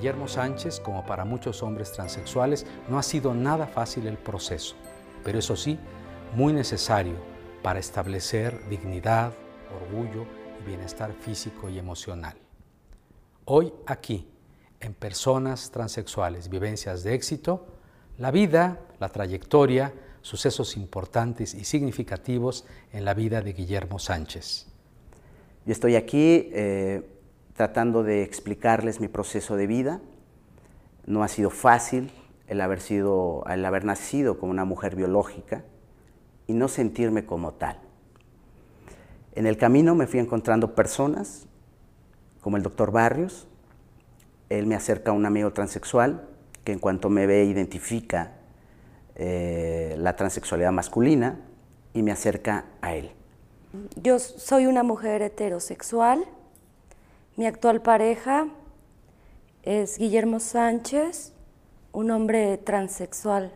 Guillermo Sánchez, como para muchos hombres transexuales, no ha sido nada fácil el proceso, pero eso sí, muy necesario para establecer dignidad, orgullo y bienestar físico y emocional. Hoy aquí, en Personas Transexuales, Vivencias de Éxito, la vida, la trayectoria, sucesos importantes y significativos en la vida de Guillermo Sánchez. Y estoy aquí eh, tratando de explicarles mi proceso de vida. No ha sido fácil el haber, sido, el haber nacido como una mujer biológica y no sentirme como tal. En el camino me fui encontrando personas como el doctor Barrios. Él me acerca a un amigo transexual que en cuanto me ve identifica eh, la transexualidad masculina y me acerca a él. Yo soy una mujer heterosexual. Mi actual pareja es Guillermo Sánchez, un hombre transexual.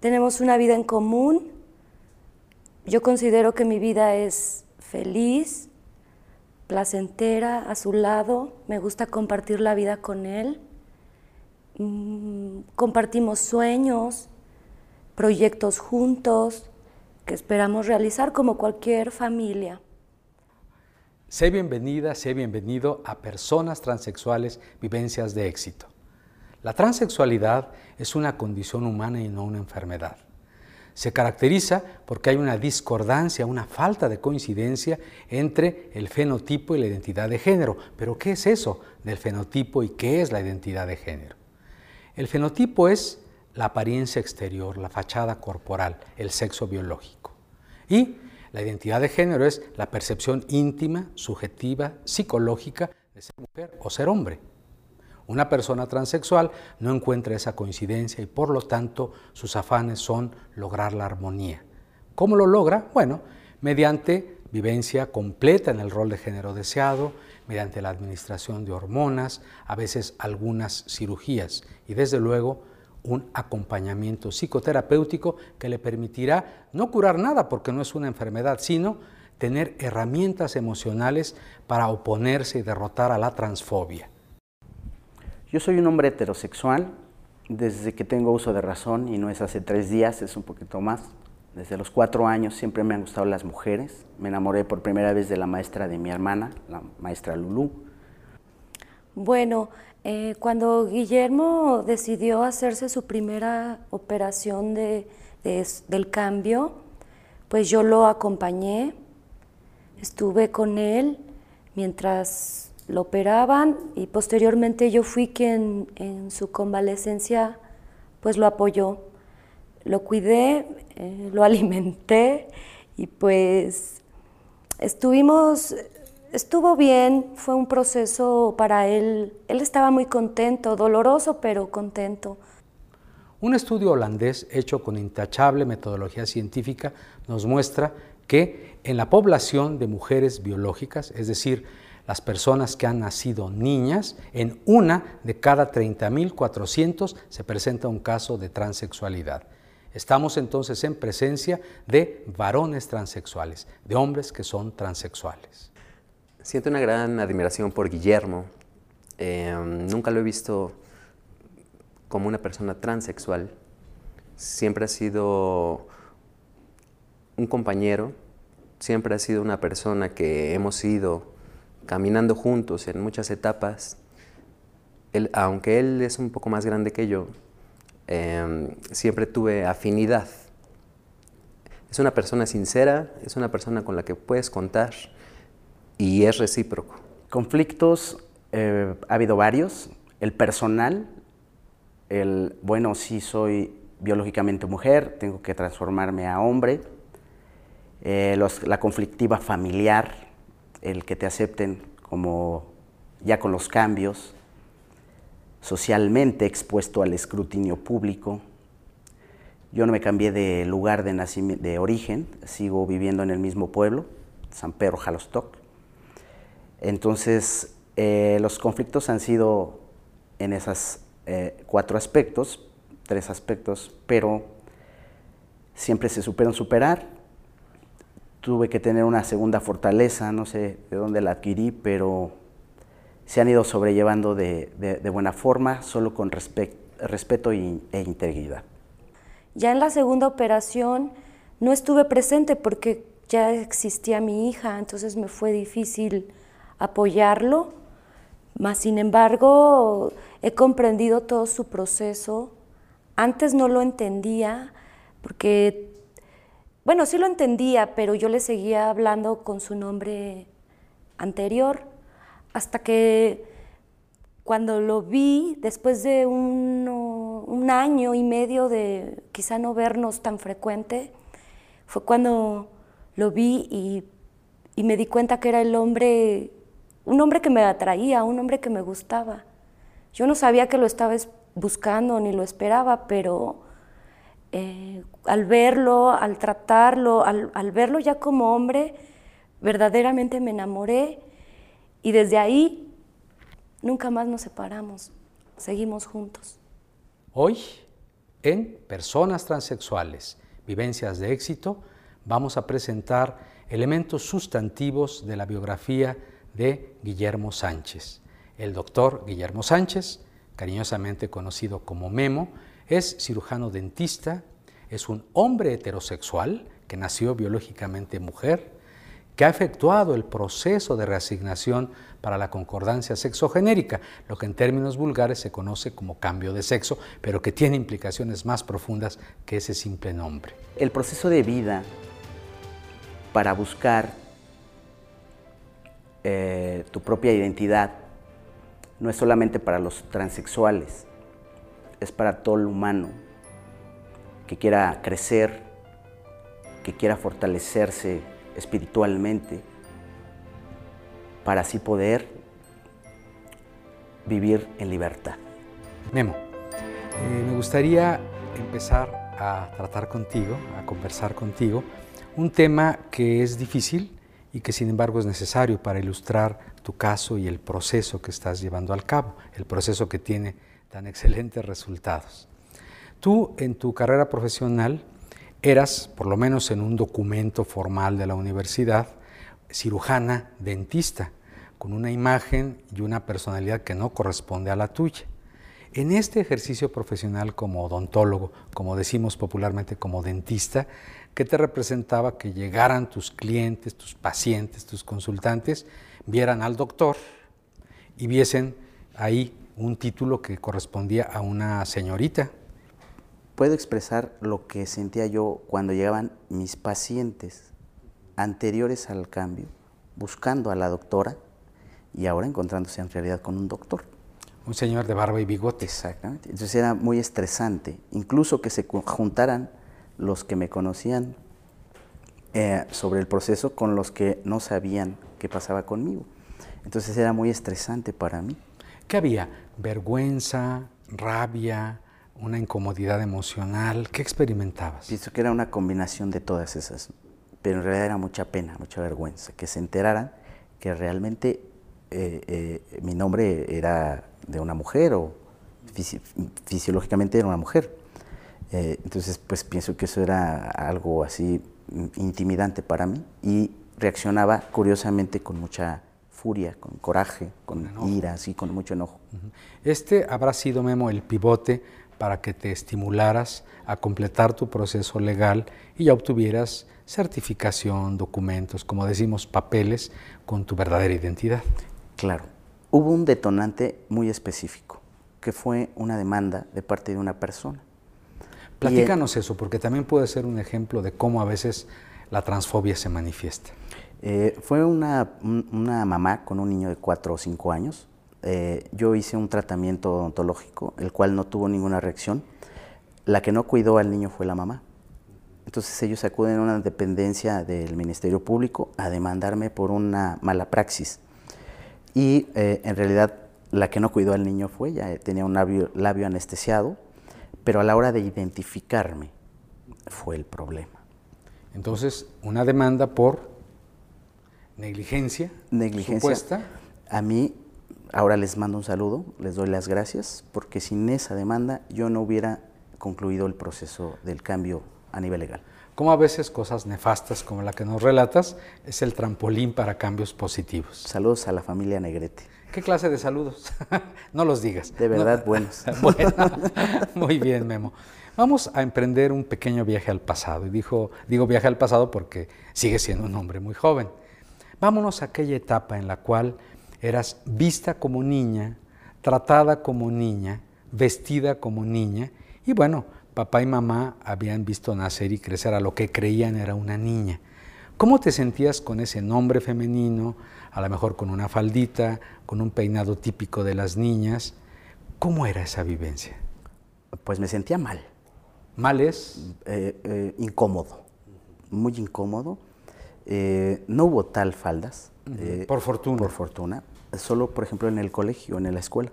Tenemos una vida en común. Yo considero que mi vida es feliz, placentera, a su lado. Me gusta compartir la vida con él. Mm, compartimos sueños, proyectos juntos que esperamos realizar como cualquier familia. Sé bienvenida, sé bienvenido a Personas Transexuales Vivencias de Éxito. La transexualidad es una condición humana y no una enfermedad. Se caracteriza porque hay una discordancia, una falta de coincidencia entre el fenotipo y la identidad de género. Pero ¿qué es eso del fenotipo y qué es la identidad de género? El fenotipo es la apariencia exterior, la fachada corporal, el sexo biológico. Y la identidad de género es la percepción íntima, subjetiva, psicológica de ser mujer o ser hombre. Una persona transexual no encuentra esa coincidencia y por lo tanto sus afanes son lograr la armonía. ¿Cómo lo logra? Bueno, mediante vivencia completa en el rol de género deseado, mediante la administración de hormonas, a veces algunas cirugías y desde luego un acompañamiento psicoterapéutico que le permitirá no curar nada porque no es una enfermedad, sino tener herramientas emocionales para oponerse y derrotar a la transfobia. Yo soy un hombre heterosexual desde que tengo uso de razón y no es hace tres días, es un poquito más. Desde los cuatro años siempre me han gustado las mujeres. Me enamoré por primera vez de la maestra de mi hermana, la maestra Lulú. Bueno, eh, cuando Guillermo decidió hacerse su primera operación de, del cambio, pues yo lo acompañé, estuve con él mientras lo operaban y posteriormente yo fui quien en su convalecencia pues lo apoyó, lo cuidé, eh, lo alimenté y pues estuvimos, estuvo bien, fue un proceso para él, él estaba muy contento, doloroso pero contento. Un estudio holandés hecho con intachable metodología científica nos muestra que en la población de mujeres biológicas, es decir, las personas que han nacido niñas, en una de cada 30.400 se presenta un caso de transexualidad. Estamos entonces en presencia de varones transexuales, de hombres que son transexuales. Siento una gran admiración por Guillermo. Em, nunca lo he visto como una persona transexual. Siempre ha sido un compañero, siempre ha sido una persona que hemos ido caminando juntos en muchas etapas. aunque él es un poco más grande que yo, em, siempre tuve afinidad. Es una persona sincera, es una persona con la que puedes contar y es recíproco. Conflictos eh, ha habido varios. El personal, el, bueno, sí soy biológicamente mujer, tengo que transformarme a hombre. Eh, la conflictiva familiar, el que te acepten como ya con los cambios, socialmente expuesto al escrutinio público. Yo no me cambié de lugar de, de origen, sigo viviendo en el mismo pueblo, San Pedro Jalostoc. Entonces, eh, los conflictos han sido en esos eh, cuatro aspectos, tres aspectos, pero siempre se superan superar tuve que tener una segunda fortaleza, no sé de dónde la adquirí, pero se han ido sobrellevando de, buena forma, solo con respeto e integridad. Ya en la segunda operación no estuve presente porque ya existía mi hija, entonces me fue difícil apoyarlo, mas sin embargo he comprendido todo su proceso. Antes no lo entendía porque, bueno, sí lo entendía, pero yo le seguía hablando con su nombre anterior hasta que cuando lo vi, después de un, año y medio de quizá no vernos tan frecuente, fue cuando lo vi y, me di cuenta que era el hombre, un hombre que me atraía, un hombre que me gustaba. Yo no sabía que lo estaba buscando ni lo esperaba, pero eh, al verlo, al tratarlo, al, al verlo ya como hombre, verdaderamente me enamoré y desde ahí nunca más nos separamos, seguimos juntos. Hoy, en Personas Transexuales, Vivencias de Éxito, vamos a presentar elementos sustantivos de la biografía de Guillermo Sánchez. El doctor Guillermo Sánchez, cariñosamente conocido como Memo, es cirujano dentista, es un hombre heterosexual que nació biológicamente mujer, que ha efectuado el proceso de reasignación para la concordancia sexogenérica, lo que en términos vulgares se conoce como cambio de sexo, pero que tiene implicaciones más profundas que ese simple nombre. El proceso de vida para buscar eh, tu propia identidad no es solamente para los transexuales, es para todo el humano que quiera crecer, que quiera fortalecerse espiritualmente para así poder vivir en libertad. Memo, eh, me gustaría empezar a tratar contigo, a conversar contigo, un tema que es difícil y que sin embargo es necesario para ilustrar tu caso y el proceso que estás llevando al cabo, el proceso que tiene tan excelentes resultados. Tú en tu carrera profesional eras, por lo menos en un documento formal de la universidad, cirujana dentista, con una imagen y una personalidad que no corresponde a la tuya. En este ejercicio profesional como odontólogo, como decimos popularmente como dentista, ¿qué te representaba que llegaran tus clientes, tus pacientes, tus consultantes, vieran al doctor y viesen ahí un título que correspondía a una señorita? puedo expresar lo que sentía yo cuando llegaban mis pacientes anteriores al cambio, buscando a la doctora y ahora encontrándose en realidad con un doctor. Un señor de barba y bigote. Exactamente. Entonces era muy estresante, incluso que se juntaran los que me conocían eh, sobre el proceso con los que no sabían qué pasaba conmigo. Entonces era muy estresante para mí. ¿Qué había? ¿Vergüenza? ¿Rabia? una incomodidad emocional. ¿Qué experimentabas? Pienso que era una combinación de todas esas, pero en realidad era mucha pena, mucha vergüenza, que se enteraran que realmente eh, eh, mi nombre era de una mujer o fisiológicamente era una mujer. Eh, entonces, pues pienso que eso era algo así intimidante para mí y reaccionaba curiosamente con mucha furia, con coraje, con, ira, así, con mucho enojo. Este habrá sido, Memo, el pivote para que te estimularas a completar tu proceso legal y ya obtuvieras certificación, documentos, como decimos, papeles con tu verdadera identidad. Claro. Hubo un detonante muy específico, que fue una demanda de parte de una persona. Platícanos eso, porque también puede ser un ejemplo de cómo a veces la transfobia se manifiesta. Eh, fue una, una mamá con un niño de 4 o 5 años eh, yo hice un tratamiento odontológico, el cual no tuvo ninguna reacción. La que no cuidó al niño fue la mamá. Entonces ellos acuden a una dependencia del Ministerio Público a demandarme por una mala praxis. Y eh, en realidad la que no cuidó al niño fue ella, tenía un labio, labio anestesiado, pero a la hora de identificarme fue el problema. Entonces, una demanda por negligencia, negligencia supuesta. A mí Ahora les mando un saludo, les doy las gracias, porque sin esa demanda yo no hubiera concluido el proceso del cambio a nivel legal. Como a veces cosas nefastas como la que nos relatas es el trampolín para cambios positivos. Saludos a la familia Negrete. ¿Qué clase de saludos? no los digas. De verdad, buenos. bueno, muy bien, Memo. Vamos a emprender un pequeño viaje al pasado. Y dijo, digo viaje al pasado porque sigue siendo un hombre muy joven. Vámonos a aquella etapa en la cual eras vista como niña, tratada como niña, vestida como niña. Y bueno, papá y mamá habían visto nacer y crecer a lo que creían era una niña. ¿Cómo te sentías con ese nombre femenino, a lo mejor con una faldita, con un peinado típico de las niñas? ¿Cómo era esa vivencia? Pues me sentía mal. ¿Mal es? Eh, eh, incómodo, muy incómodo. Eh, no hubo tal faldas. por fortuna. Por fortuna. Solo, por ejemplo, en el colegio, en la escuela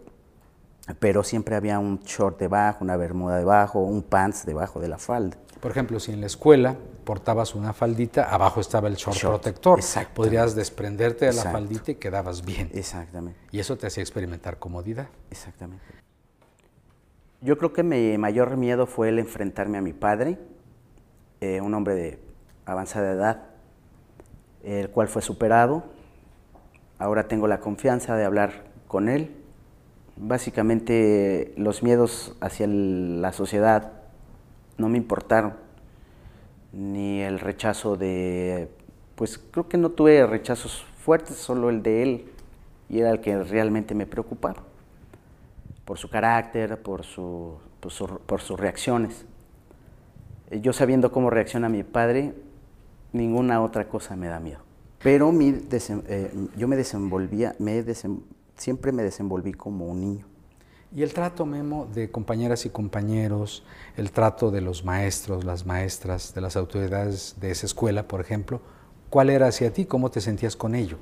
pero siempre había un short debajo, una bermuda debajo, un pants debajo de la falda. Por ejemplo, si en la escuela portabas una faldita, abajo estaba el short, protector. Podrías desprenderte de la faldita y quedabas bien. Exactamente. Y eso te hacía experimentar comodidad. Exactamente. Yo creo que mi mayor miedo fue el enfrentarme a mi padre, eh, un hombre de avanzada edad, el cual fue superado. Ahora tengo la confianza de hablar con él, Básicamente los miedos hacia la sociedad no me importaron, ni el rechazo de, pues creo que no tuve rechazos fuertes, solo el de él, y era el que realmente me preocupaba, por su carácter, por, su, por, sus reacciones. Yo sabiendo cómo reacciona mi padre, ninguna otra cosa me da miedo. Pero mi eh, yo me desenvolvía, me siempre me desenvolví como un niño. ¿Y el trato, Memo, de compañeras y compañeros, el trato de los maestros, las maestras, de las autoridades de esa escuela, por ejemplo, cuál era hacia ti? ¿Cómo te sentías con ello?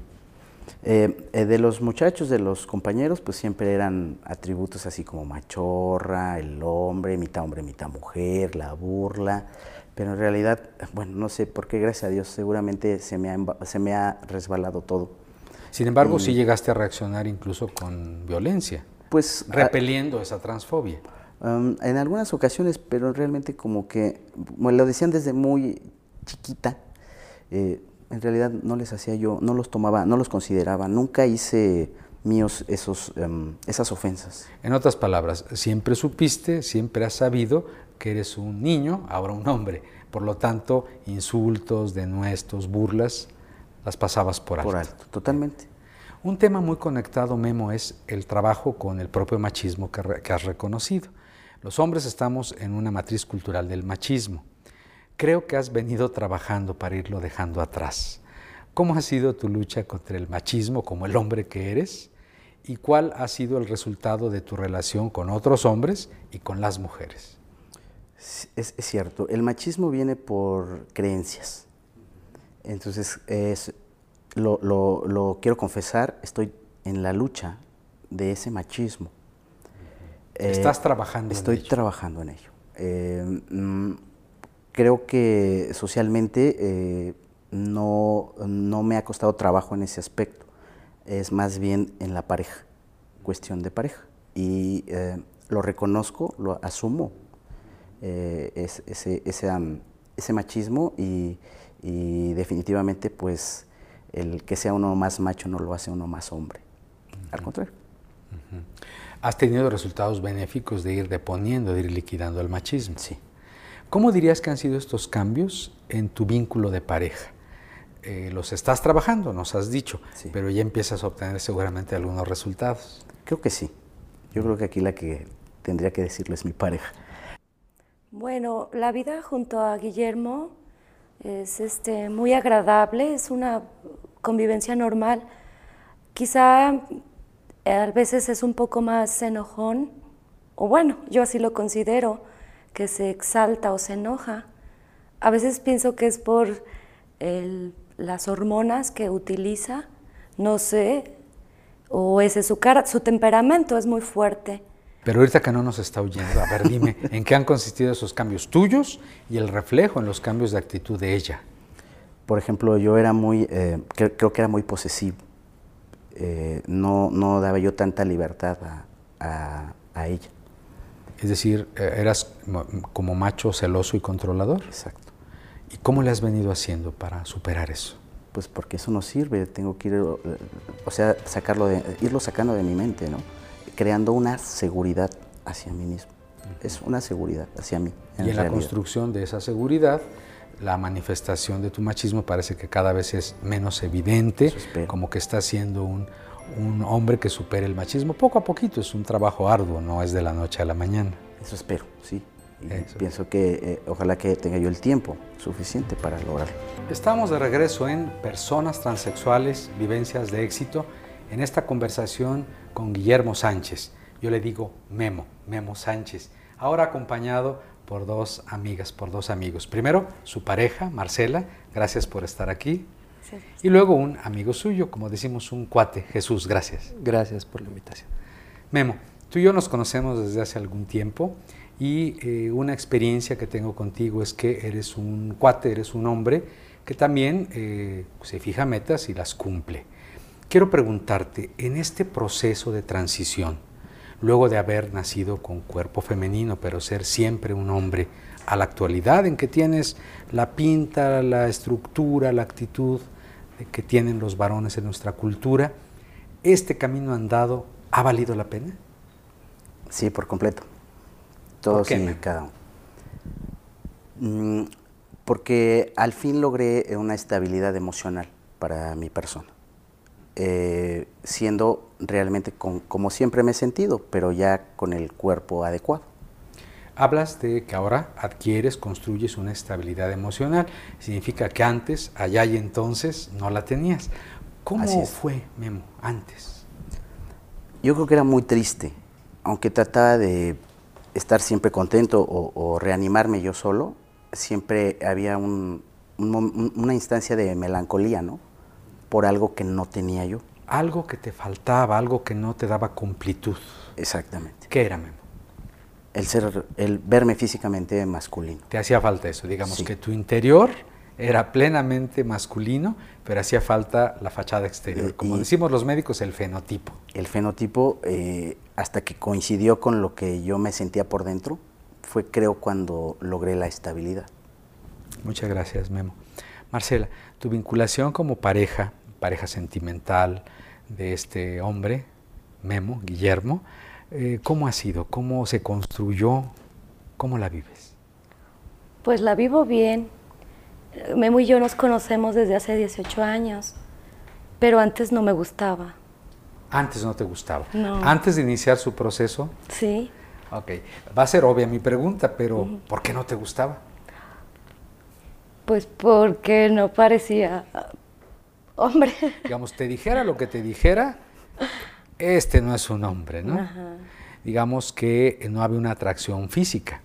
Eh, eh, de los muchachos, de los compañeros, pues siempre eran atributos así como machorra, el hombre, mitad hombre, mitad mujer, la burla, pero en realidad, bueno, no sé por qué, gracias a Dios, seguramente se me se me ha resbalado todo sin embargo, sí llegaste a reaccionar incluso con violencia, pues repeliendo esa transfobia. Um, en algunas ocasiones, pero realmente como que, me lo decían desde muy chiquita, eh, en realidad no les hacía yo, no los tomaba, no los consideraba, nunca hice míos esos, em, esas ofensas. En otras palabras, siempre supiste, siempre has sabido que eres un niño, ahora un hombre. Por lo tanto, insultos, denuestos, burlas, las pasabas por alto. Por alto, totalmente. Un tema muy conectado, Memo, es el trabajo con el propio machismo que, has reconocido. Los hombres estamos en una matriz cultural del machismo. Creo que has venido trabajando para irlo dejando atrás. ¿Cómo ha sido tu lucha contra el machismo como el hombre que eres? ¿Y cuál ha sido el resultado de tu relación con otros hombres y con las mujeres? Es, es cierto, el machismo viene por creencias. Entonces, es, lo, quiero confesar, estoy en la lucha de ese machismo. ¿Estás trabajando estoy en ello? Trabajando en ello. Eh, mm, creo que socialmente eh, no, me ha costado trabajo en ese aspecto. Es más bien en la pareja, cuestión de pareja. Y eh, lo reconozco, lo asumo, ese, ese machismo y y definitivamente pues el que sea uno más macho no lo hace uno más hombre, al contrario. ¿Has tenido resultados benéficos de ir deponiendo, de ir liquidando el machismo? Sí. ¿Cómo dirías que han sido estos cambios en tu vínculo de pareja? Eh, los estás trabajando, nos has dicho, pero ya empiezas a obtener seguramente algunos resultados. Creo que sí. Yo creo que aquí la que tendría que decirlo es mi pareja. Bueno, la vida junto a Guillermo es este, muy agradable, es una convivencia normal. Quizá eh, a veces es un poco más enojón, o bueno, yo así lo considero, que se exalta o se enoja. A veces pienso que es por las hormonas que utiliza, no sé, o ese su cara, su temperamento es muy fuerte. Pero ahorita que no nos está oyendo, a ver, dime, ¿en qué han consistido esos cambios tuyos y el reflejo en los cambios de actitud de ella? Por ejemplo, yo era muy, eh, creo, que era muy posesivo. Eh, no, no daba yo tanta libertad a, ella. Es decir, eh, eras como macho celoso y controlador. Exacto. ¿Y cómo le has venido haciendo para superar eso? pues porque eso no sirve, tengo que ir, eh, o sea, sacarlo de, irlo sacando de mi mente, ¿no? Creando una seguridad hacia mí mismo. Es una seguridad hacia mí. y en la construcción de esa seguridad, la manifestación de tu machismo parece que cada vez es menos evidente, como que está siendo un, un hombre que supere el machismo poco a poquito. Es un trabajo arduo, no es de la noche a la mañana. Eso espero, sí. pienso que eh, ojalá que tenga yo el tiempo suficiente para lograrlo. Estamos de regreso en Personas Transexuales, Vivencias de Éxito, en esta conversación con Guillermo Sánchez. Yo le digo Memo, Memo Sánchez, ahora acompañado por dos amigas, por dos amigos. Primero, su pareja, Marcela, gracias por estar aquí. Y luego un amigo suyo, como decimos, un cuate, Jesús, gracias. Gracias por la invitación. Memo, tú y yo nos conocemos desde hace algún tiempo y eh, una experiencia que tengo contigo es que eres un cuate, eres un hombre que también eh, se fija metas y las cumple. Quiero preguntarte, en este proceso de transición, luego de haber nacido con cuerpo femenino, pero ser siempre un hombre, a la actualidad en que tienes la pinta, la estructura, la actitud que tienen los varones en nuestra cultura, ¿este camino andado ha valido la pena? Sí, por completo. Todos y cada uno. Mm, porque al fin logré una estabilidad emocional para mi persona, eh, siendo realmente como siempre me he sentido, pero ya con el cuerpo adecuado. Hablas de que ahora adquieres, construyes una estabilidad emocional. Significa que antes, allá y entonces, no la tenías. ¿Cómo fue, Memo, antes? Yo creo que era muy triste, aunque trataba de estar siempre contento o, reanimarme yo solo, siempre había una instancia de melancolía, ¿no? Por algo que no tenía yo. Algo que te faltaba, algo que no te daba completud. Exactamente. ¿Qué era, Memo? el ser, el verme físicamente masculino. Te hacía falta eso, digamos que tu interior era plenamente masculino, pero hacía falta la fachada exterior. Como decimos los médicos, el fenotipo. El fenotipo, eh, hasta que coincidió con lo que yo me sentía por dentro, fue creo cuando logré la estabilidad. Muchas gracias, Memo. Marcela, tu vinculación como pareja, pareja sentimental de este hombre, Memo, Guillermo, eh, ¿Cómo ha sido? ¿Cómo se construyó? ¿Cómo la vives? Pues la vivo bien. Memo y yo nos conocemos desde hace 18 años, pero antes no me gustaba. Antes no te gustaba. Antes de iniciar su proceso. Sí. Ok. Va a ser obvia mi pregunta, pero ¿por qué no te gustaba? Pues porque no parecía hombre. Digamos, te dijera lo que te dijera, este no es un hombre, ¿no? Digamos que no había una atracción física.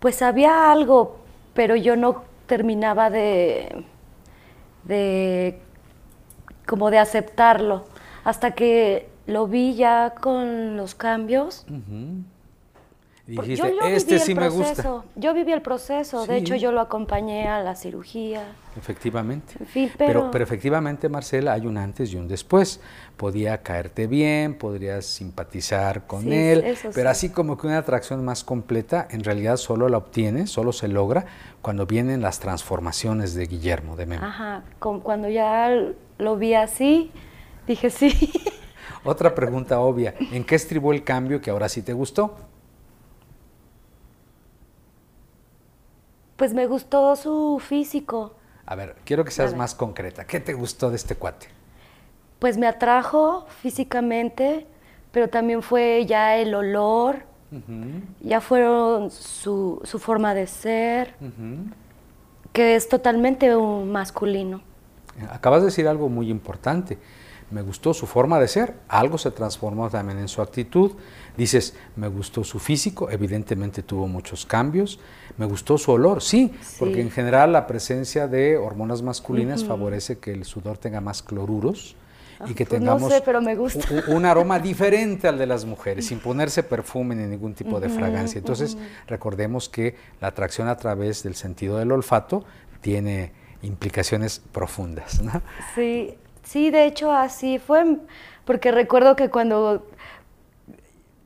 Pues había algo, pero yo no terminaba de, de como de aceptarlo, hasta que lo vi ya con los cambios. Dijiste, este sí me gusta. Yo viví el proceso, de hecho yo lo acompañé a la cirugía. Efectivamente. pero... pero... efectivamente, Marcela, hay un antes y un después. Podía caerte bien, podrías simpatizar con él, pero así como que una atracción más completa, en realidad solo la obtienes, solo se logra cuando vienen las transformaciones de Guillermo, de Memo. Ajá, cuando ya lo vi así, dije sí. Otra pregunta obvia, ¿en qué estribó el cambio que ahora sí te gustó? Pues me gustó su físico. A ver, quiero que seas más concreta. ¿Qué te gustó de este cuate? Pues me atrajo físicamente, pero también fue ya el olor, ya fueron su, forma de ser, que es totalmente un masculino. Acabas de decir algo muy importante me gustó su forma de ser, algo se transformó también en su actitud. Dices, me gustó su físico, evidentemente tuvo muchos cambios. Me gustó su olor, sí, porque en general la presencia de hormonas masculinas favorece que el sudor tenga más cloruros y ah, que pues tengamos Un, aroma diferente al de las mujeres, sin ponerse perfume ni ningún tipo de fragancia. Entonces, recordemos que la atracción a través del sentido del olfato tiene implicaciones profundas. ¿no? Sí, Sí, de hecho así fue, porque recuerdo que cuando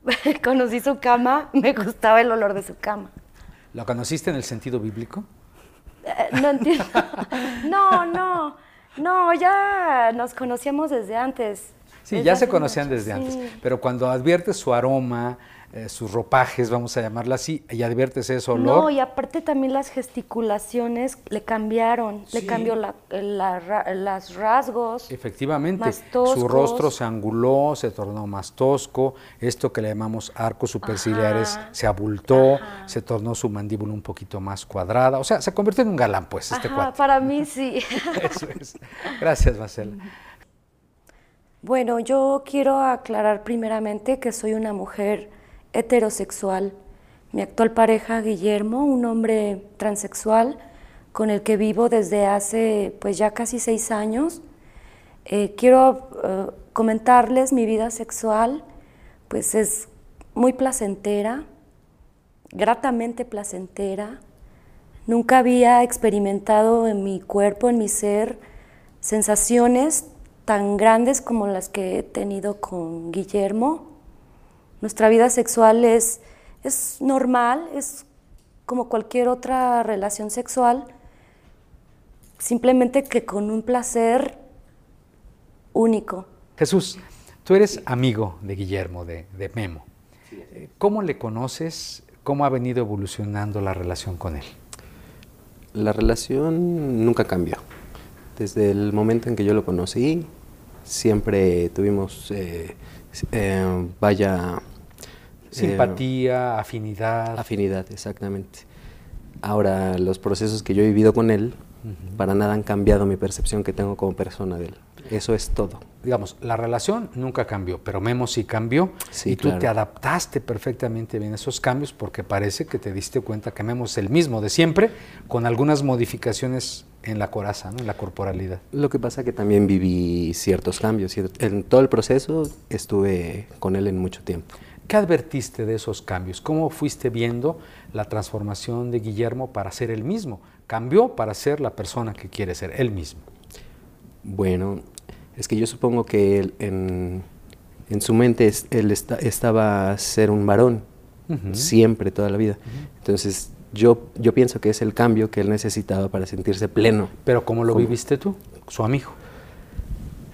conocí su cama, me gustaba el olor de su cama. ¿Lo conociste en el sentido bíblico? Eh, no entiendo. no, no. No, ya nos conocíamos desde antes. Sí, ya se conocían desde antes, pero cuando adviertes su aroma, eh, sus ropajes, vamos a llamarla así, y adviertes ese olor. No, y aparte también las gesticulaciones le cambiaron, le cambió la, las rasgos. Efectivamente, su rostro se anguló, se tornó más tosco, esto que le llamamos arcos superciliares se abultó, se tornó su mandíbula un poquito más cuadrada, o sea, se convirtió en un galán, pues, este cuate. Para mí sí. Eso es. Gracias, Marcela. Bueno, yo quiero aclarar primeramente que soy una mujer heterosexual. Mi actual pareja, Guillermo, un hombre transexual con el que vivo desde hace pues ya casi seis años. Eh, quiero eh, comentarles mi vida sexual, pues es muy placentera, gratamente placentera. Nunca había experimentado en mi cuerpo, en mi ser, sensaciones tan grandes como las que he tenido con Guillermo. Nuestra vida sexual es, es normal, es como cualquier otra relación sexual, simplemente que con un placer único. Jesús, tú eres amigo de Guillermo, de, de Memo. ¿Cómo le conoces? ¿Cómo ha venido evolucionando la relación con él? La relación nunca cambió. Desde el momento en que yo lo conocí, siempre tuvimos, eh, eh, vaya, Simpatía, eh, afinidad. Afinidad, exactamente. Ahora, los procesos que yo he vivido con él, para nada han cambiado mi percepción que tengo como persona de él. Eso es todo. Digamos, la relación nunca cambió, pero Memo sí cambió y tú te adaptaste perfectamente bien a esos cambios porque parece que te diste cuenta que Memo es el mismo de siempre, con algunas modificaciones en la coraza, en la corporalidad. Lo que pasa es que también viví ciertos cambios. En todo el proceso estuve con él en mucho tiempo. ¿Qué advertiste de esos cambios? ¿Cómo fuiste viendo la transformación de Guillermo para ser el mismo? Cambió para ser la persona que quiere ser, él mismo. Bueno, es que yo supongo que él, en, su mente él estaba ser un varón, siempre, toda la vida. Entonces, yo, yo pienso que es el cambio que él necesitaba para sentirse pleno. Pero ¿cómo lo viviste tú, su amigo?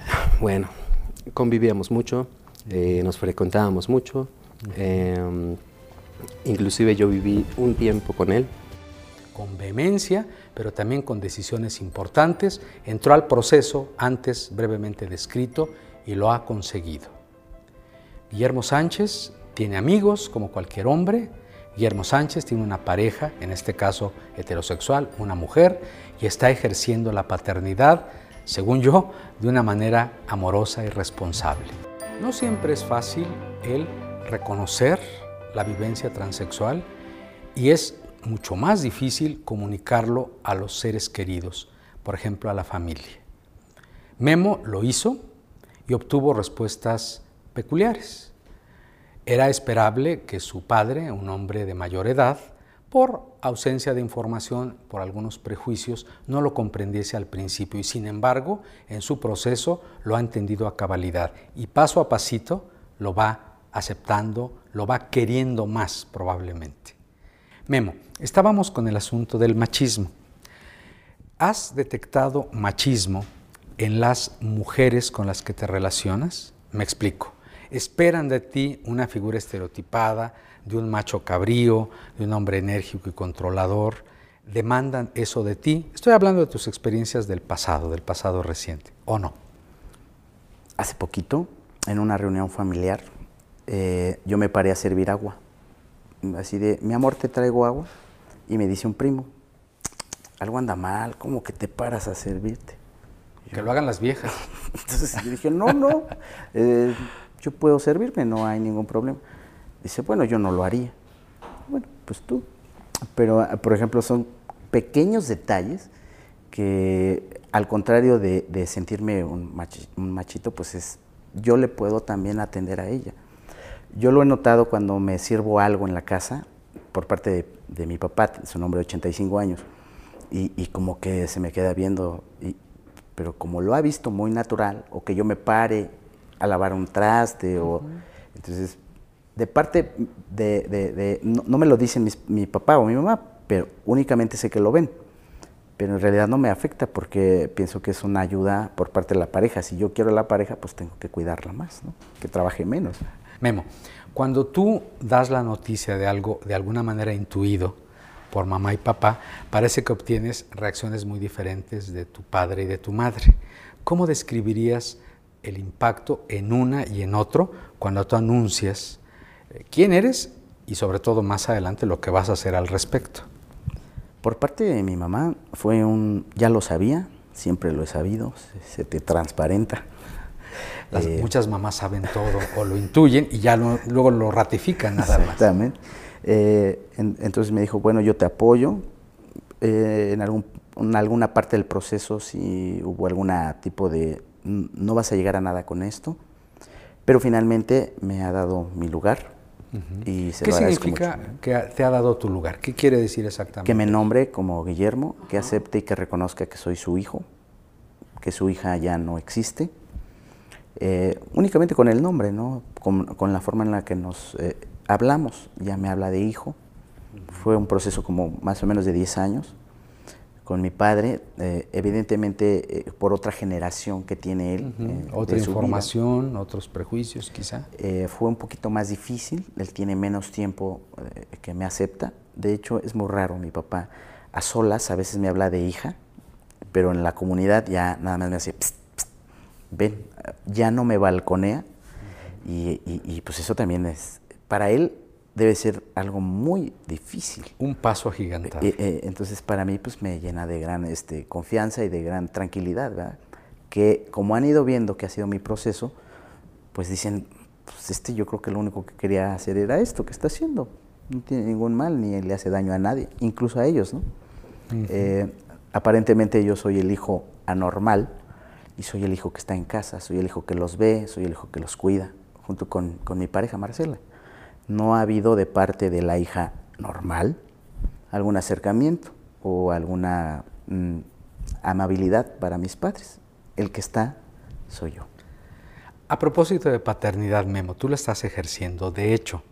Bueno, convivíamos mucho, eh, nos frecuentábamos mucho, Em, inclusive yo viví un tiempo con él. Con vehemencia, pero también con decisiones importantes, entró al proceso antes brevemente descrito y lo ha conseguido. Guillermo Sánchez tiene amigos como cualquier hombre. Guillermo Sánchez tiene una pareja, en este caso heterosexual, una mujer, y está ejerciendo la paternidad, según yo, de una manera amorosa y responsable. No siempre es fácil el reconocer la vivencia transexual y es mucho más difícil comunicarlo a los seres queridos, por ejemplo a la familia. Memo lo hizo y obtuvo respuestas peculiares. Era esperable que su padre, un hombre de mayor edad, por ausencia de información, por algunos prejuicios, no lo comprendiese al principio y sin embargo en su proceso lo ha entendido a cabalidad y paso a pasito lo va aceptando, lo va queriendo más probablemente. Memo, estábamos con el asunto del machismo. ¿Has detectado machismo en las mujeres con las que te relacionas? Me explico. Esperan de ti una figura estereotipada, de un macho cabrío, de un hombre enérgico y controlador. Demandan eso de ti. Estoy hablando de tus experiencias del pasado, del pasado reciente, ¿o no? Hace poquito, en una reunión familiar, eh, yo me paré a servir agua. Así de, mi amor, te traigo agua. Y me dice un primo, algo anda mal, ¿cómo que te paras a servirte? Que lo hagan las viejas. Entonces yo dije, no, no, eh, yo puedo servirme, no hay ningún problema. Dice, bueno, yo no lo haría. Bueno, pues tú. Pero, por ejemplo, son pequeños detalles que, al contrario de, sentirme un, un machito, pues es, yo le puedo también atender a ella. Yo lo he notado cuando me sirvo algo en la casa por parte de, mi papá, su nombre de 85 años, y, como que se me queda viendo, pero como lo ha visto muy natural, o que yo me pare a lavar un traste, o entonces, de parte de, no, me lo dicen mi papá o mi mamá, pero únicamente sé que lo ven. pero en realidad no me afecta porque pienso que es una ayuda por parte de la pareja. Si yo quiero a la pareja, pues tengo que cuidarla más, ¿no? que trabaje menos. Memo, cuando tú das la noticia de algo de alguna manera intuido por mamá y papá, parece que obtienes reacciones muy diferentes de tu padre y de tu madre. ¿Cómo describirías el impacto en una y en otro cuando tú anuncias eh, quién eres y sobre todo más adelante lo que vas a hacer al respecto? Por parte de mi mamá fue un, ya lo sabía, siempre lo he sabido, se, te transparenta. Eh, muchas mamás saben todo o lo intuyen y ya luego lo ratifican nada más. Exactamente. Eh, entonces me dijo, bueno, yo te apoyo eh, en, algún, en alguna parte del proceso si hubo algún tipo de, no vas a llegar a nada con esto, pero finalmente me ha dado mi lugar ¿Qué significa que te ha dado tu lugar? ¿Qué quiere decir exactamente? Que me nombre como Guillermo, que acepte y que reconozca que soy su hijo, que su hija ya no existe. Eh, únicamente con el nombre, ¿no? Con, la forma en la que nos eh, hablamos. Ya me habla de hijo. Fue un proceso como más o menos de 10 años con mi padre, eh, evidentemente eh, por otra generación que tiene él. Eh, otra información, otros prejuicios quizá. fue un poquito más difícil, él tiene menos tiempo que me acepta. De hecho, es muy raro, mi papá a solas a veces me habla de hija, pero en la comunidad ya nada más me hace, ven, ya no me balconea. y, y pues eso también es, para él debe ser algo muy difícil. Un paso gigante. Eh, eh, entonces para mí pues me llena de gran este, confianza y de gran tranquilidad, ¿verdad? Que como han ido viendo que ha sido mi proceso, pues dicen, pues este yo creo que lo único que quería hacer era esto que está haciendo. No tiene ningún mal ni le hace daño a nadie, incluso a ellos, ¿no? Eh, aparentemente yo soy el hijo anormal y soy el hijo que está en casa, soy el hijo que los ve, soy el hijo que los cuida, junto con, con mi pareja Marcela no ha habido de parte de la hija normal algún acercamiento o alguna mm, amabilidad para mis padres. El que está soy yo. A propósito de paternidad, Memo, tú la estás ejerciendo. De hecho,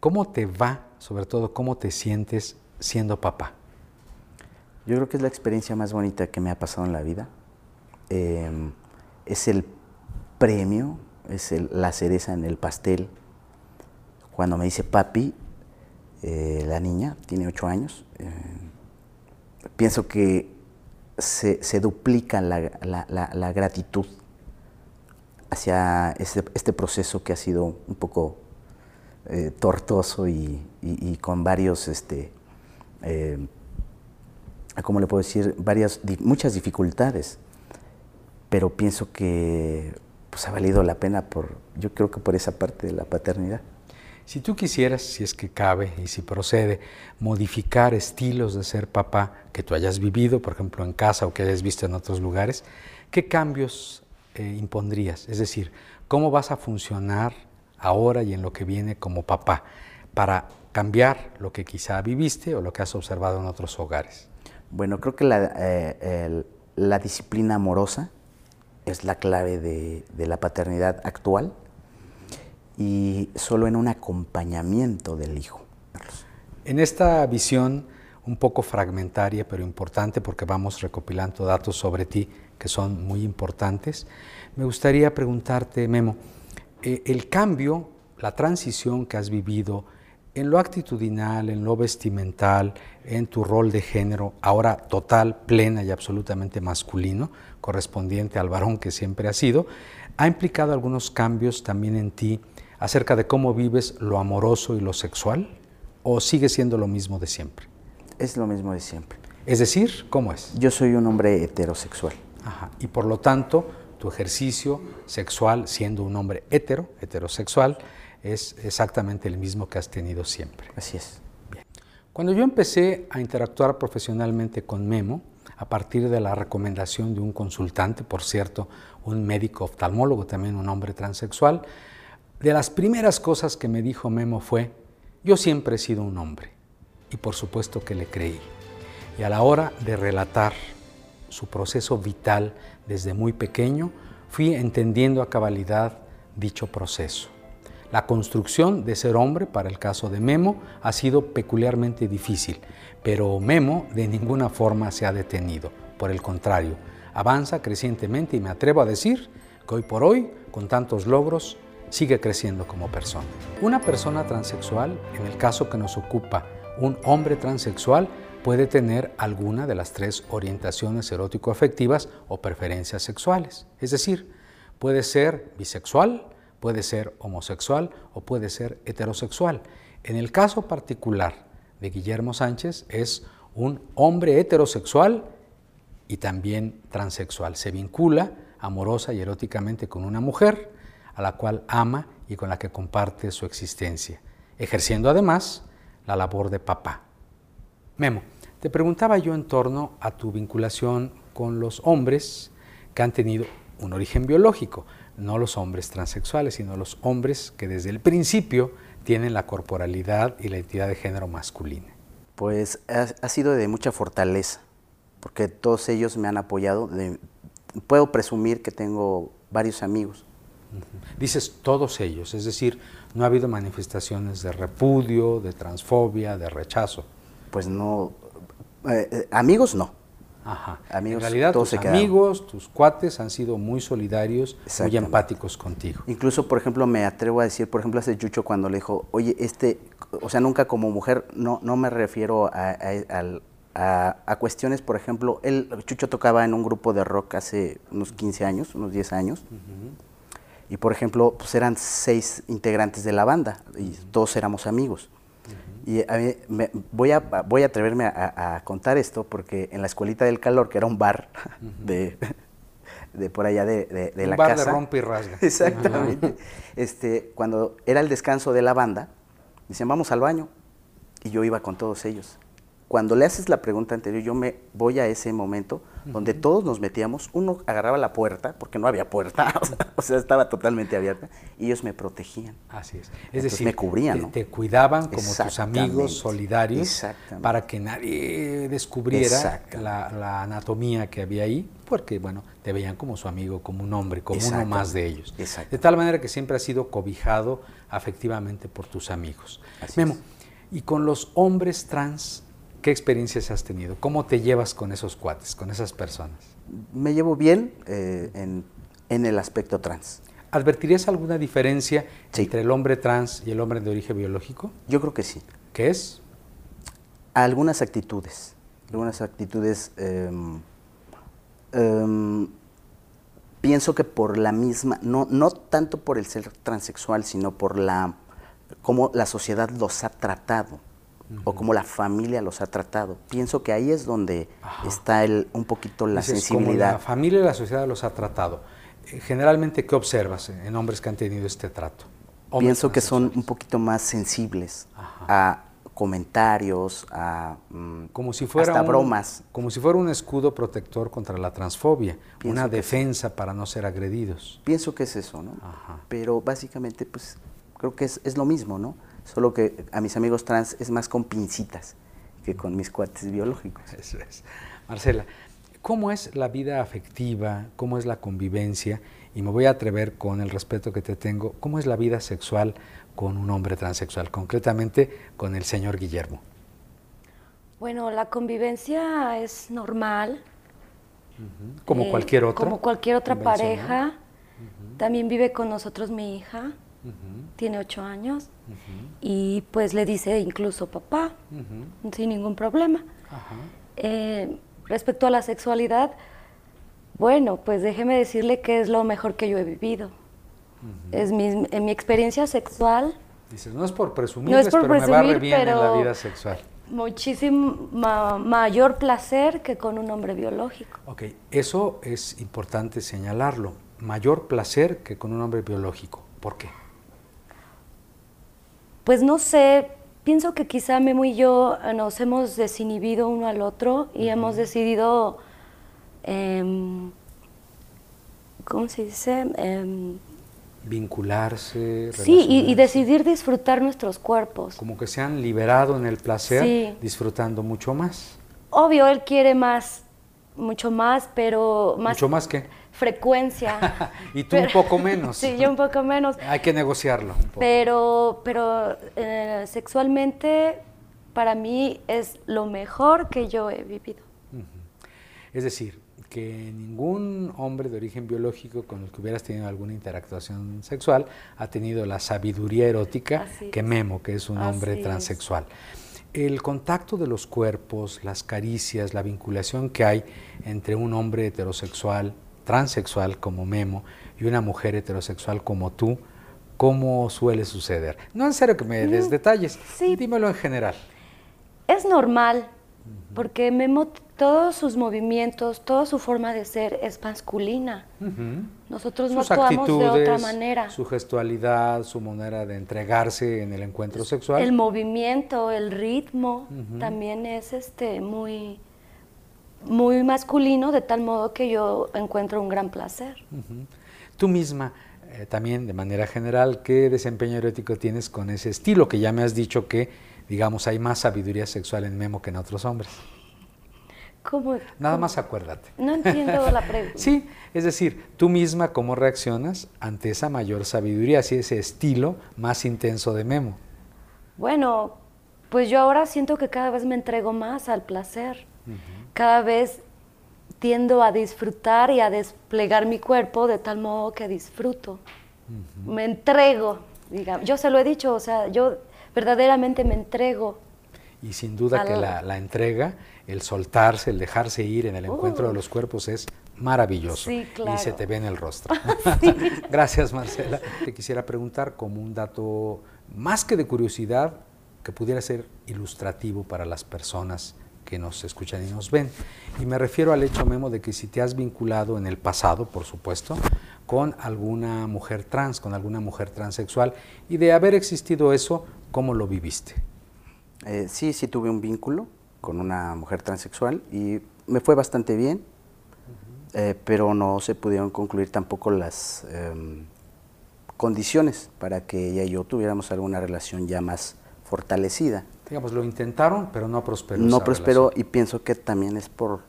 ¿cómo te va, sobre todo, cómo te sientes siendo papá? Yo creo que es la experiencia más bonita que me ha pasado en la vida. Em, es el premio, es la cereza en el pastel cuando me dice papi, eh, la niña tiene ocho años, eh, pienso que se, duplica la, gratitud hacia este, este, proceso que ha sido un poco eh, tortuoso y, con varios, este, ¿cómo le puedo decir? Varias, muchas dificultades, pero pienso que pues, ha valido la pena por, yo creo que por esa parte de la paternidad. Si tú quisieras, si es que cabe y si procede, modificar estilos de ser papá que tú hayas vivido, por ejemplo, en casa o que hayas visto en otros lugares, ¿qué cambios eh, impondrías? Es decir, ¿cómo vas a funcionar ahora y en lo que viene como papá para cambiar lo que quizá viviste o lo que has observado en otros hogares? Bueno, creo que la, eh, disciplina amorosa es la clave de la paternidad actual y solo en un acompañamiento del hijo. En esta visión un poco fragmentaria, pero importante porque vamos recopilando datos sobre ti que son muy importantes, me gustaría preguntarte, Memo, eh, el cambio, la transición que has vivido en lo actitudinal, en lo vestimental, en tu rol de género, ahora total, plena y absolutamente masculino, correspondiente al varón que siempre has sido, ha implicado algunos cambios también en ti acerca de cómo vives lo amoroso y lo sexual o sigue siendo lo mismo de siempre? Es lo mismo de siempre. Es decir, ¿cómo es? Yo soy un hombre heterosexual. Ajá. Y por lo tanto, tu ejercicio sexual, siendo un hombre hetero, heterosexual, es exactamente el mismo que has tenido siempre. Así es. Bien. Cuando yo empecé a interactuar profesionalmente con Memo, a partir de la recomendación de un consultante, por cierto, un médico oftalmólogo, también un hombre transexual, de las primeras cosas que me dijo Memo fue, yo siempre he sido un hombre, y por supuesto que le creí. Y a la hora de relatar su proceso vital desde muy pequeño, fui entendiendo a cabalidad dicho proceso. La construcción de ser hombre, para el caso de Memo, ha sido peculiarmente difícil, Pero Memo de ninguna forma se ha detenido. Por el contrario, avanza crecientemente y me atrevo a decir que hoy por hoy, con tantos logros, sigue creciendo como persona. Una persona transexual, en el caso que nos ocupa, un hombre transexual, puede tener alguna de las tres orientaciones erótico-afectivas o preferencias sexuales. Es decir, puede ser bisexual, puede ser homosexual o puede ser heterosexual. En el caso particular de Guillermo Sánchez es un hombre heterosexual y también transexual. Se vincula amorosa y eróticamente con una mujer, a la cual ama y con la que comparte su existencia, ejerciendo además la labor de papá. Memo, te preguntaba yo en torno a tu vinculación con los hombres que han tenido un origen biológico, no los hombres transexuales, sino los hombres que desde el principio tienen la corporalidad y la identidad de género masculina. Pues ha, sido de mucha fortaleza, porque todos ellos me han apoyado. puedo presumir que tengo varios amigos Dices todos ellos, es decir, no ha habido manifestaciones de repudio, de transfobia, de rechazo. Pues no, eh, eh, amigos no. Ajá. Amigos, en realidad tus amigos, tus cuates han sido muy solidarios, muy empáticos contigo. Incluso, por ejemplo, me atrevo a decir, por ejemplo, hace Chucho cuando le dijo, oye, este, o sea, nunca como mujer, no, no me refiero a, a, cuestiones, por ejemplo, él, Chucho tocaba en un grupo de rock hace unos 15 años, unos 10 años. Y por ejemplo, pues eran seis integrantes de la banda y todos éramos amigos. Y a mí me, voy, a, voy a atreverme a, contar esto porque en la Escuelita del Calor, que era un bar de, de, por allá de, de, un la bar casa. de rompe y rasga. Exactamente. este, cuando era el descanso de la banda, decían, vamos al baño. Y yo iba con todos ellos. Cuando le haces la pregunta anterior, yo me voy a ese momento donde todos nos metíamos, uno agarraba la puerta, porque no había puerta, o sea, estaba totalmente abierta, y ellos me protegían. Así es. Es decir, me cubrían. Te, te cuidaban como tus amigos solidarios para que nadie descubriera la, anatomía que había ahí, porque, bueno, te veían como su amigo, como un hombre, como uno más de ellos. De tal manera que siempre has sido cobijado afectivamente por tus amigos. Memo, y con los hombres trans, ¿Qué experiencias has tenido? ¿Cómo te llevas con esos cuates, con esas personas? Me llevo bien eh, en, el aspecto trans. ¿Advertirías alguna diferencia entre el hombre trans y el hombre de origen biológico? Yo creo que sí. ¿Qué es? Algunas actitudes. Algunas actitudes. Em, em, pienso que por la misma, no, no tanto por el ser transexual, sino por la cómo la sociedad los ha tratado o cómo la familia los ha tratado. Pienso que ahí es donde está el, un poquito la sensibilidad. la familia y la sociedad los ha tratado. Eh, generalmente, ¿qué observas en hombres que han tenido este trato? Pienso que son un poquito más sensibles a comentarios, a mm, como si fuera hasta bromas. Como si fuera un escudo protector contra la transfobia, una defensa para no ser agredidos. Pienso que es eso, ¿no? Pero básicamente, pues, creo que es, es lo mismo, ¿no? Solo que a mis amigos trans es más con pincitas que con mis cuates biológicos. Eso es. Marcela, ¿cómo es la vida afectiva? ¿Cómo es la convivencia? Y me voy a atrever con el respeto que te tengo, ¿cómo es la vida sexual con un hombre transexual, concretamente con el señor Guillermo? Bueno, la convivencia es normal. Como cualquier otra. Como cualquier otra pareja. También vive con nosotros mi hija tiene ocho años, y pues le dice incluso papá, sin ningún problema. Eh, respecto a la sexualidad, bueno, pues déjeme decirle que es lo mejor que yo he vivido. Es mi, en mi experiencia sexual. Dices, no es por presumir, pero me va bien en la vida sexual. Muchísimo mayor placer que con un hombre biológico. Ok, eso es importante señalarlo. Mayor placer que con un hombre biológico. ¿Por qué? Pues no sé, pienso que quizá Memo y yo eh, nos hemos desinhibido uno al otro y hemos decidido, em, ¿cómo se dice? Em, Vincularse. Sí, y, decidir disfrutar nuestros cuerpos. Como que se han liberado en el placer, disfrutando mucho más. Obvio, él quiere más, mucho más, pero más... ¿Mucho más qué? Frecuencia. y tú un poco menos. sí, yo un poco menos. Hay que negociarlo un poco. Pero, pero eh, sexualmente para mí es lo mejor que yo he vivido. Es decir, que ningún hombre de origen biológico con el que hubieras tenido alguna interactuación sexual ha tenido la sabiduría erótica que Memo, que es un hombre transexual. El contacto de los cuerpos, las caricias, la vinculación que hay entre un hombre heterosexual, transexual como Memo, y una mujer heterosexual como tú, ¿cómo suele suceder? No en serio que me des mm, detalles, dímelo en general. Es normal, porque Memo, todos sus movimientos, toda su forma de ser es masculina. Nosotros no actuamos de otra manera. Su gestualidad, su manera de entregarse en el encuentro sexual. El movimiento, el ritmo, también es este muy, muy masculino, de tal modo que yo encuentro un gran placer. Tú misma, eh, también de manera general, ¿qué desempeño erótico tienes con ese estilo que ya me has dicho que digamos, hay más sabiduría sexual en Memo que en otros hombres. ¿Cómo? Nada más acuérdate. No entiendo la pregunta. sí, es decir, tú misma cómo reaccionas ante esa mayor sabiduría, así ese estilo más intenso de Memo. Bueno, pues yo ahora siento que cada vez me entrego más al placer. Cada vez tiendo a disfrutar y a desplegar mi cuerpo de tal modo que disfruto. Me entrego, digamos. Yo se lo he dicho, o sea, yo verdaderamente me entrego. Y sin duda que la, entrega, el soltarse, el dejarse ir en el encuentro de los cuerpos es maravilloso sí, claro. y se te ve en el rostro. Gracias Marcela. Te quisiera preguntar como un dato más que de curiosidad que pudiera ser ilustrativo para las personas que nos escuchan y nos ven. Y me refiero al hecho, Memo, de que si te has vinculado en el pasado, por supuesto, con alguna mujer trans, con alguna mujer transexual, y de haber existido eso, ¿cómo lo viviste? Eh, sí, sí tuve un vínculo con una mujer transexual y me fue bastante bien, eh, pero no se pudieron concluir tampoco las em, condiciones para que ella y yo tuviéramos alguna relación ya más fortalecida. Digamos, lo intentaron, pero no prosperó. No prosperó y pienso que también es por,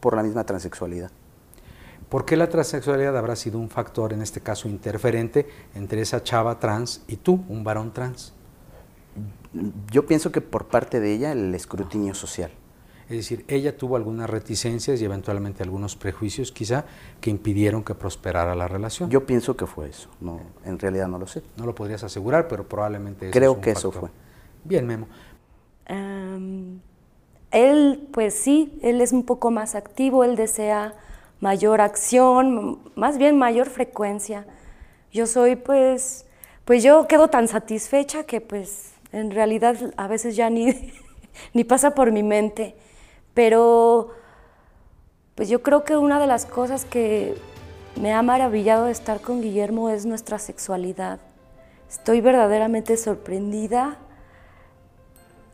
por la misma transexualidad. ¿Por qué la transexualidad habrá sido un factor, en este caso interferente, entre esa chava trans y tú, un varón trans? Yo pienso que por parte de ella el escrutinio social. Es decir, ella tuvo algunas reticencias y eventualmente algunos prejuicios quizá que impidieron que prosperara la relación. Yo pienso que fue eso, no, en realidad no lo sé. No lo podrías asegurar, pero probablemente Creo que eso fue. Bien, Memo. Él, pues sí, él es un poco más activo, él desea mayor acción, más bien mayor frecuencia. Yo soy pues, pues yo quedo tan satisfecha que pues en realidad a veces ya ni, ni pasa por mi mente. Pero pues yo creo que una de las cosas que me ha maravillado de estar con Guillermo es nuestra sexualidad. Estoy verdaderamente sorprendida,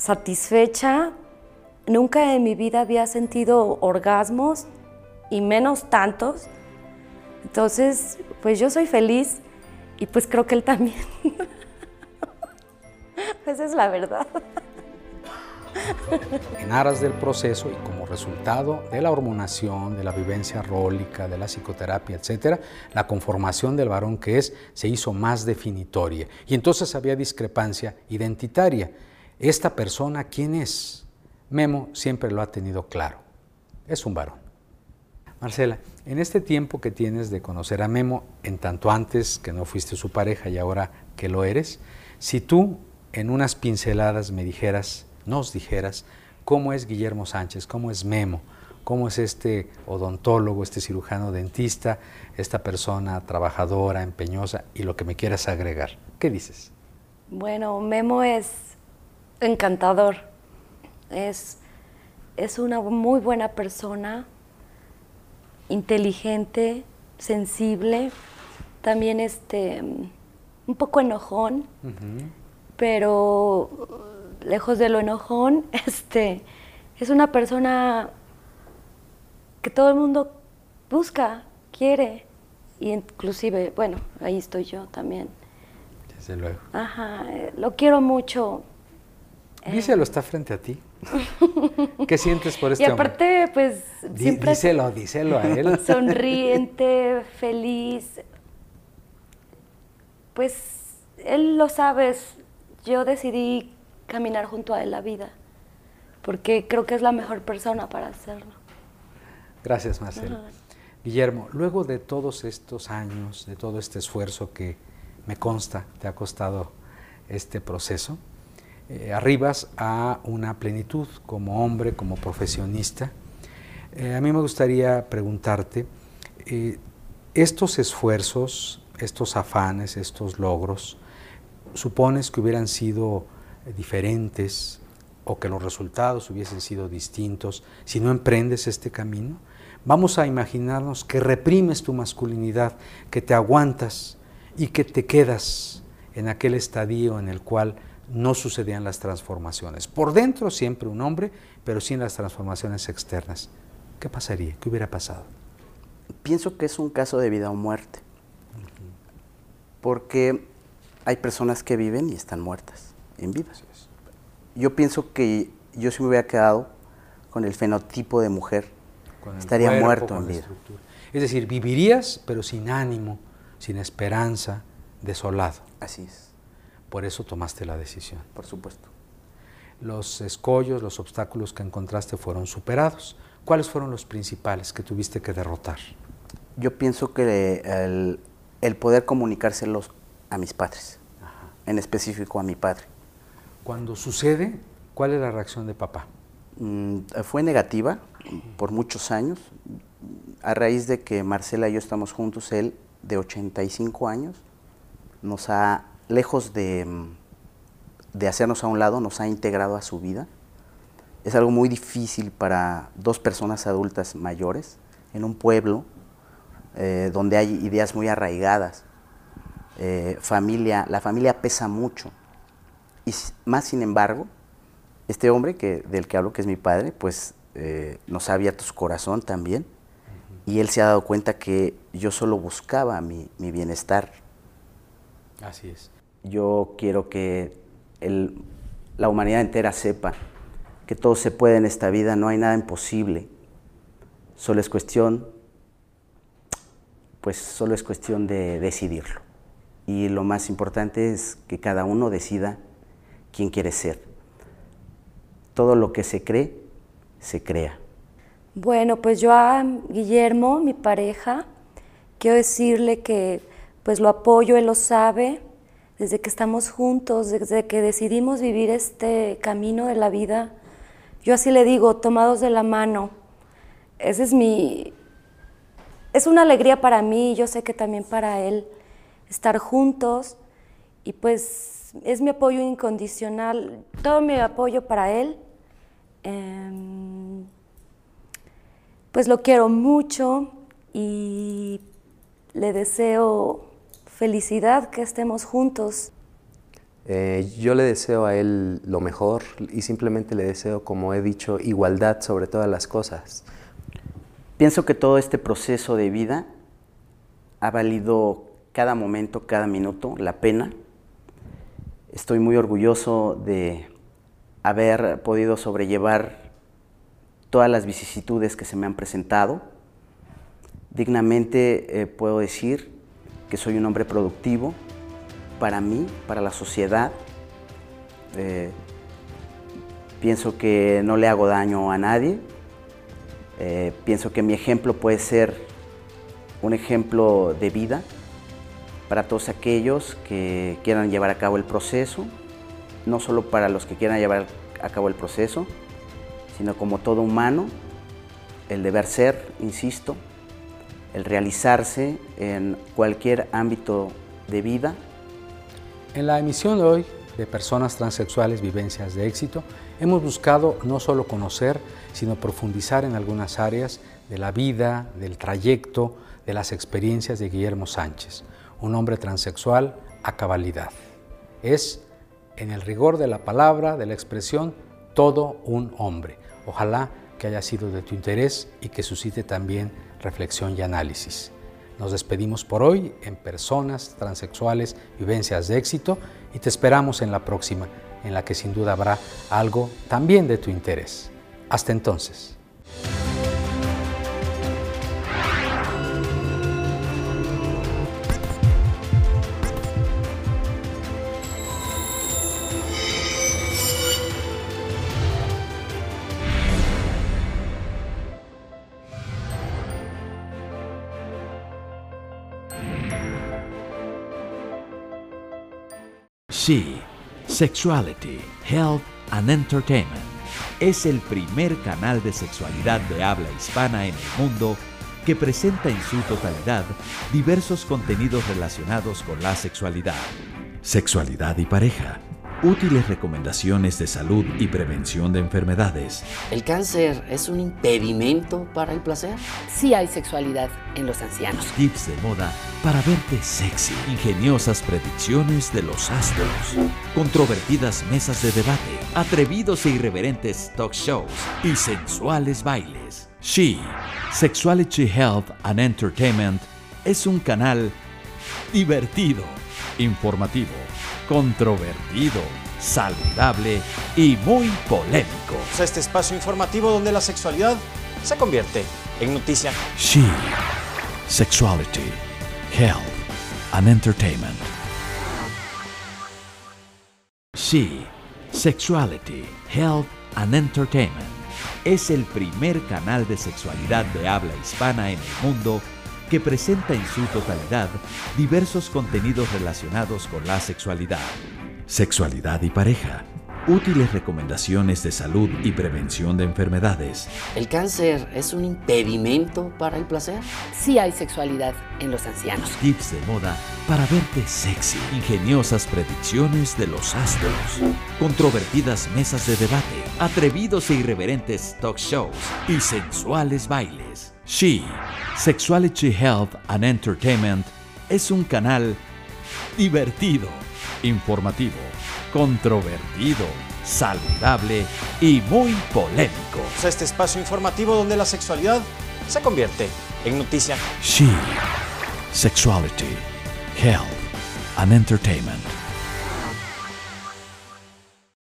satisfecha. Nunca en mi vida había sentido orgasmos y menos tantos. Entonces, pues yo soy feliz y pues creo que él también. Esa es la verdad. En aras del proceso y como resultado de la hormonación, de la vivencia rólica, de la psicoterapia, etcétera, la conformación del varón que es se hizo más definitoria. Y entonces había discrepancia identitaria. Esta persona, ¿quién es? Memo siempre lo ha tenido claro. Es un varón. Marcela, en este tiempo que tienes de conocer a Memo, en tanto antes que no fuiste su pareja y ahora que lo eres, si tú en unas pinceladas me dijeras, nos dijeras, cómo es Guillermo Sánchez, cómo es Memo, cómo es este odontólogo, este cirujano dentista, esta persona trabajadora, empeñosa y lo que me quieras agregar. ¿Qué dices? Bueno, Memo es encantador, es, es una muy buena persona, inteligente, sensible, también este, un poco enojón, pero lejos de lo enojón, este, es una persona que todo el mundo busca, quiere, y inclusive, bueno, ahí estoy yo también. Desde luego. Ajá, lo quiero mucho. Díselo, está frente a ti. ¿Qué sientes por este Y aparte, pues... siempre díselo, díselo a él. Sonriente, feliz. Pues él lo sabe, yo decidí caminar junto a él la vida. porque creo que es la mejor persona para hacerlo. Gracias, Marcelo. Guillermo, luego de todos estos años, de todo este esfuerzo que me consta te ha costado este proceso, eh, arribas a una plenitud como hombre, como profesionista. Eh, a mí me gustaría preguntarte, eh, estos esfuerzos, estos afanes, estos logros, ¿supones que hubieran sido diferentes o que los resultados hubiesen sido distintos si no emprendes este camino? Vamos a imaginarnos que reprimes tu masculinidad, que te aguantas y que te quedas en aquel estadio en el cual no sucedían las transformaciones. Por dentro siempre un hombre, pero sin las transformaciones externas. ¿Qué pasaría? ¿Qué hubiera pasado? Pienso que es un caso de vida o muerte. Porque hay personas que viven y están muertas, en vida. Yo pienso que yo si me hubiera quedado con el fenotipo de mujer, estaría muerto en vida. Es decir, vivirías pero sin ánimo, sin esperanza, desolado. Así es. Por eso tomaste la decisión. Por supuesto. Los escollos, los obstáculos que encontraste fueron superados. ¿Cuáles fueron los principales que tuviste que derrotar? Yo pienso que el, poder comunicárselos a mis padres, en específico a mi padre. Cuando sucede, ¿cuál es la reacción de papá? Mm, fue negativa por muchos años. A raíz de que Marcela y yo estamos juntos, él de 85 años nos ha, lejos de, de hacernos a un lado, nos ha integrado a su vida. Es algo muy difícil para dos personas adultas mayores en un pueblo eh, donde hay ideas muy arraigadas. Eh, familia, la familia pesa mucho. Y más sin embargo, este hombre que, del que hablo, que es mi padre, pues eh, nos ha abierto su corazón también. Y él se ha dado cuenta que yo solo buscaba mi, mi bienestar. Así es. Yo quiero que la humanidad entera sepa que todo se puede en esta vida, no hay nada imposible. Solo es cuestión, pues solo es cuestión de decidirlo. Y lo más importante es que cada uno decida quién quiere ser. Todo lo que se cree, se crea. Bueno, pues yo a Guillermo, mi pareja, quiero decirle que pues lo apoyo, él lo sabe, desde que estamos juntos, desde que decidimos vivir este camino de la vida, yo así le digo, tomados de la mano. Ese es mi es una alegría para mí, yo sé que también para él estar juntos y pues es mi apoyo incondicional, todo mi apoyo para él. Em, pues lo quiero mucho y le deseo felicidad, que estemos juntos. Eh, yo le deseo a él lo mejor y simplemente le deseo, como he dicho, igualdad sobre todas las cosas. Pienso que todo este proceso de vida ha valido cada momento, cada minuto, la pena. Estoy muy orgulloso de haber podido sobrellevar todas las vicisitudes que se me han presentado. Dignamente eh, puedo decir que soy un hombre productivo para mí, para la sociedad. Eh, pienso que no le hago daño a nadie. Eh, pienso que mi ejemplo puede ser un ejemplo de vida para todos aquellos que quieran llevar a cabo el proceso, no solo para los que quieran llevar a cabo el proceso, sino como todo humano, el deber ser, insisto, el realizarse en cualquier ámbito de vida. En la emisión de hoy de Personas Transexuales Vivencias de Éxito, hemos buscado no solo conocer, sino profundizar en algunas áreas de la vida, del trayecto, de las experiencias de Guillermo Sánchez, un hombre transexual a cabalidad. Es, en el rigor de la palabra, de la expresión, todo un hombre. Ojalá que haya sido de tu interés y que suscite también reflexión y análisis. Nos despedimos por hoy en Personas Transexuales, Vivencias de Éxito y te esperamos en la próxima, en la que sin duda habrá algo también de tu interés. Hasta entonces. She, Sexuality, Health and Entertainment es el primer canal de sexualidad de habla hispana en el mundo que presenta en su totalidad diversos contenidos relacionados con la sexualidad, sexualidad y pareja, útiles recomendaciones de salud y prevención de enfermedades. ¿El cáncer es un impedimento para el placer? Sí hay sexualidad en los ancianos. Tips de moda para verte sexy, ingeniosas predicciones de los astros, controvertidas mesas de debate, atrevidos e irreverentes talk shows y sensuales bailes. She, Sexuality Health and Entertainment, es un canal divertido, informativo controvertido, saludable y muy polémico. Este espacio informativo donde la sexualidad se convierte en noticia. She, Sexuality, Health and Entertainment. She, Sexuality, Health and Entertainment es el primer canal de sexualidad de habla hispana en el mundo que presenta en su totalidad diversos contenidos relacionados con la sexualidad, sexualidad y pareja, útiles recomendaciones de salud y prevención de enfermedades. ¿El cáncer es un impedimento para el placer? Sí hay sexualidad en los ancianos. Tips de moda para verte sexy, ingeniosas predicciones de los astros, controvertidas mesas de debate, atrevidos e irreverentes talk shows y sensuales bailes. She, Sexuality Health and Entertainment, es un canal divertido, informativo, controvertido, saludable y muy polémico. Este espacio informativo donde la sexualidad se convierte en noticia. She, Sexuality, Health and Entertainment.